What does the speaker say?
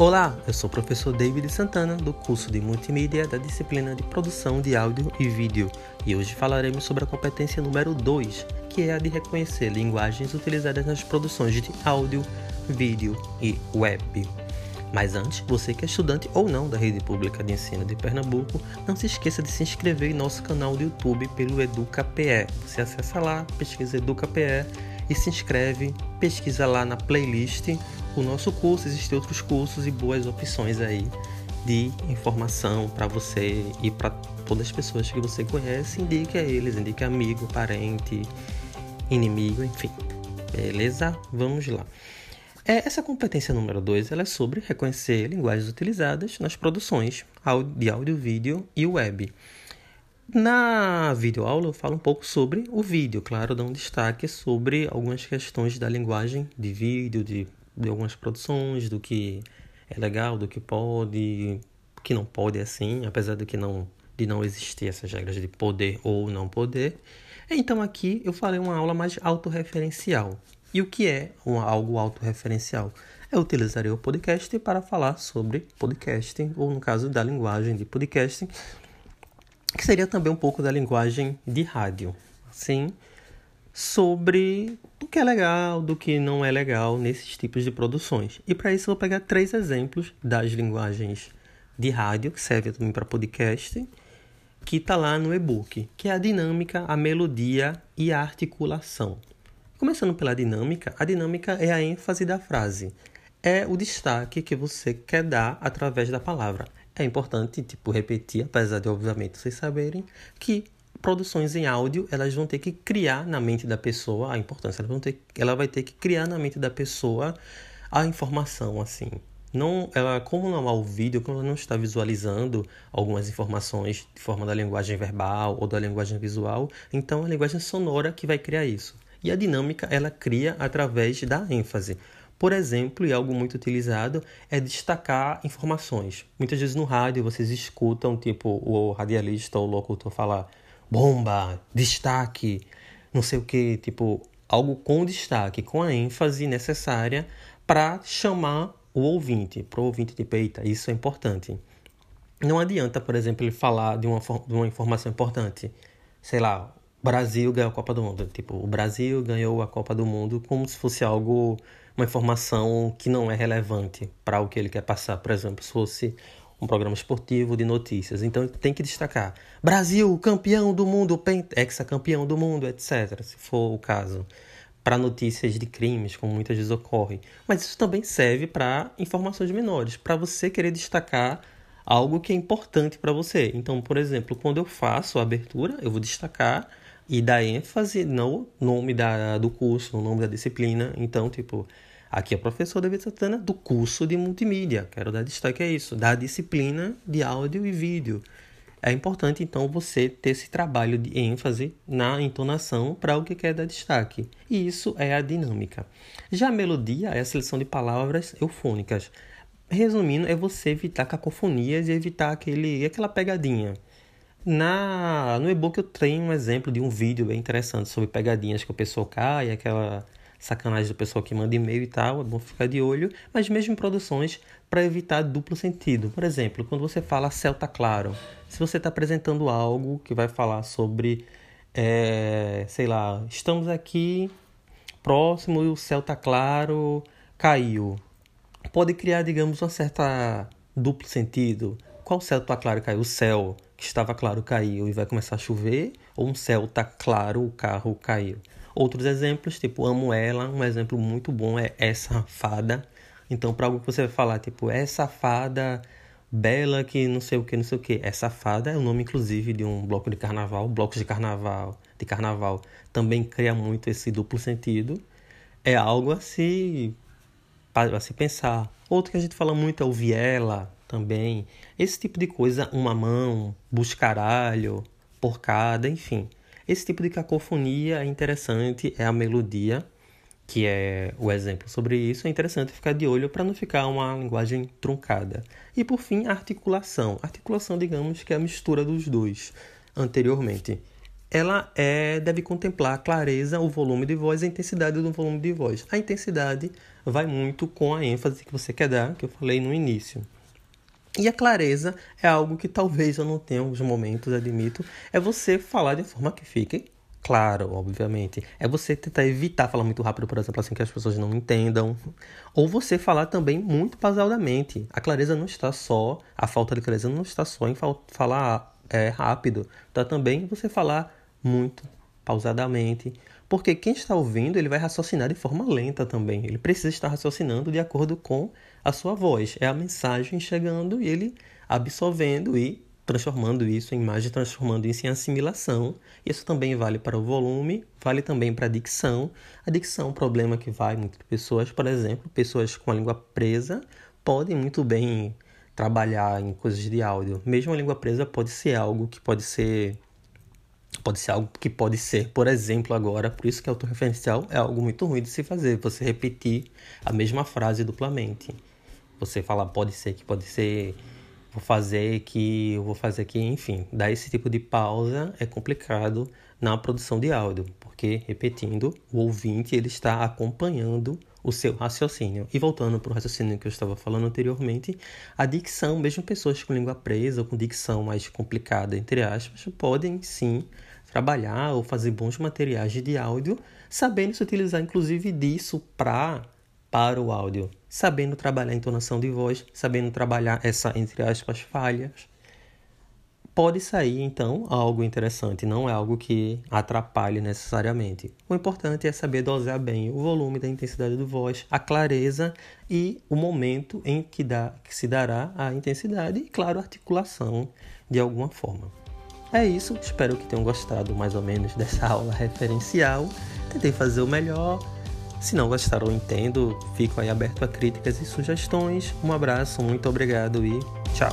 Olá, eu sou o professor David Santana do curso de Multimídia da disciplina de Produção de Áudio e Vídeo e hoje falaremos sobre a competência número 2, que é a de reconhecer linguagens utilizadas nas produções de áudio, vídeo e web. Mas antes, você que é estudante ou não da Rede Pública de Ensino de Pernambuco, não se esqueça de se inscrever em nosso canal do YouTube pelo EducaPE. Você acessa lá, pesquisa EducaPE e se inscreve, pesquisa lá na playlist o nosso curso, existem outros cursos e boas opções aí de informação para você e para todas as pessoas que você conhece, indique a eles, indique amigo, parente, inimigo, enfim. Beleza? Vamos lá. É, essa competência número 2 é sobre reconhecer linguagens utilizadas nas produções de áudio, vídeo e web. Na videoaula eu falo um pouco sobre o vídeo, claro, dando um destaque sobre algumas questões da linguagem de vídeo, de, de algumas produções, do que é legal, do que pode, que não pode assim, apesar de que não de não existir essas regras de poder ou não poder. Então aqui eu falei uma aula mais autorreferencial. E o que é um, algo autorreferencial? Eu utilizaria o podcast para falar sobre podcasting, ou no caso da linguagem de podcasting, que seria também um pouco da linguagem de rádio. Sim, sobre o que é legal, do que não é legal nesses tipos de produções. E para isso eu vou pegar três exemplos das linguagens de rádio, que serve também para podcast, que está lá no e-book, que é a dinâmica, a melodia e a articulação. Começando pela dinâmica, a dinâmica é a ênfase da frase, é o destaque que você quer dar através da palavra. É importante, tipo, repetir, apesar de, obviamente, vocês saberem, que produções em áudio, elas vão ter que criar na mente da pessoa a importância, ela, vão ter, ela vai ter que criar na mente da pessoa a informação, assim. Não, ela, como não há o vídeo, como ela não está visualizando algumas informações de forma da linguagem verbal ou da linguagem visual, então é a linguagem sonora que vai criar isso. E a dinâmica ela cria através da ênfase. Por exemplo, e algo muito utilizado é destacar informações. Muitas vezes no rádio vocês escutam tipo o radialista ou o locutor falar bomba, destaque, não sei o que, tipo algo com destaque, com a ênfase necessária para chamar o ouvinte, para o ouvinte de peita. Isso é importante. Não adianta, por exemplo, ele falar de uma, de uma informação importante. Sei lá, Brasil ganhou a Copa do Mundo. Tipo, o Brasil ganhou a Copa do Mundo como se fosse algo, uma informação que não é relevante para o que ele quer passar. Por exemplo, se fosse um programa esportivo de notícias. Então tem que destacar: Brasil, campeão do mundo, ex-campeão do mundo, etc. Se for o caso. Para notícias de crimes, como muitas vezes ocorre. Mas isso também serve para informações menores, para você querer destacar algo que é importante para você. Então, por exemplo, quando eu faço a abertura, eu vou destacar e dar ênfase no nome da, do curso, no nome da disciplina. Então, tipo, aqui é o professor David Santana do curso de multimídia. Quero dar destaque a isso, da disciplina de áudio e vídeo. É importante, então, você ter esse trabalho de ênfase na entonação para o que quer dar destaque. E isso é a dinâmica. Já a melodia é a seleção de palavras eufônicas. Resumindo, é você evitar cacofonias e evitar aquele, aquela pegadinha. Na, no e-book eu tenho um exemplo de um vídeo bem interessante sobre pegadinhas que o pessoal cai, aquela sacanagem do pessoal que manda e-mail e tal, é bom ficar de olho, mas mesmo em produções para evitar duplo sentido. Por exemplo, quando você fala céu tá claro, se você está apresentando algo que vai falar sobre, é, sei lá, estamos aqui próximo e o céu tá claro, caiu. Pode criar, digamos, uma certa duplo sentido. Qual céu tá claro caiu? O céu que estava claro caiu e vai começar a chover, ou um céu tá claro, o carro caiu. Outros exemplos, tipo amo ela, um exemplo muito bom é essa fada. Então, para algo que você vai falar, tipo, essa fada bela que não sei o que, não sei o que. Essa fada é o nome, inclusive, de um bloco de carnaval. Blocos de carnaval, de carnaval também cria muito esse duplo sentido. É algo a se, a se pensar. Outro que a gente fala muito é o viela, também. Esse tipo de coisa, uma mão, buscaralho, porcada, enfim. Esse tipo de cacofonia é interessante, é a melodia, que é o exemplo sobre isso. É interessante ficar de olho para não ficar uma linguagem truncada. E por fim, a articulação. Articulação, digamos que é a mistura dos dois anteriormente. ela é, deve contemplar a clareza, o volume de voz e a intensidade do volume de voz. A intensidade vai muito com a ênfase que você quer dar, que eu falei no início. E a clareza é algo que talvez eu não tenha alguns momentos, admito, é você falar de forma que fique claro, obviamente. É você tentar evitar falar muito rápido, por exemplo, assim que as pessoas não entendam. Ou você falar também muito pausadamente. A clareza não está só, a falta de clareza não está só em falar é, rápido. Está também você falar muito pausadamente. Porque quem está ouvindo, ele vai raciocinar de forma lenta também. Ele precisa estar raciocinando de acordo com a sua voz. É a mensagem chegando e ele absorvendo e transformando isso em imagem, transformando isso em assimilação. Isso também vale para o volume, vale também para a dicção. A dicção é um problema que vai muitas pessoas, por exemplo, pessoas com a língua presa podem muito bem trabalhar em coisas de áudio. Mesmo a língua presa pode ser algo que pode ser pode ser algo que pode ser, por exemplo, agora, por isso que autorreferencial é algo muito ruim de se fazer, você repetir a mesma frase duplamente. Você falar pode ser que pode ser vou fazer que eu vou fazer aqui, enfim, dar esse tipo de pausa é complicado na produção de áudio, porque repetindo, o ouvinte ele está acompanhando o seu raciocínio. E voltando para o raciocínio que eu estava falando anteriormente, a dicção, mesmo pessoas com língua presa ou com dicção mais complicada, entre aspas, podem sim trabalhar ou fazer bons materiais de áudio, sabendo se utilizar inclusive disso para para o áudio, sabendo trabalhar a entonação de voz, sabendo trabalhar essa entre aspas falhas, pode sair então algo interessante, não é algo que atrapalhe necessariamente. O importante é saber dosar bem o volume da intensidade do voz, a clareza e o momento em que, dá, que se dará a intensidade e, claro, articulação de alguma forma. É isso, espero que tenham gostado mais ou menos dessa aula referencial. Tentei fazer o melhor. Se não gostaram, entendo. Fico aí aberto a críticas e sugestões. Um abraço, muito obrigado e tchau.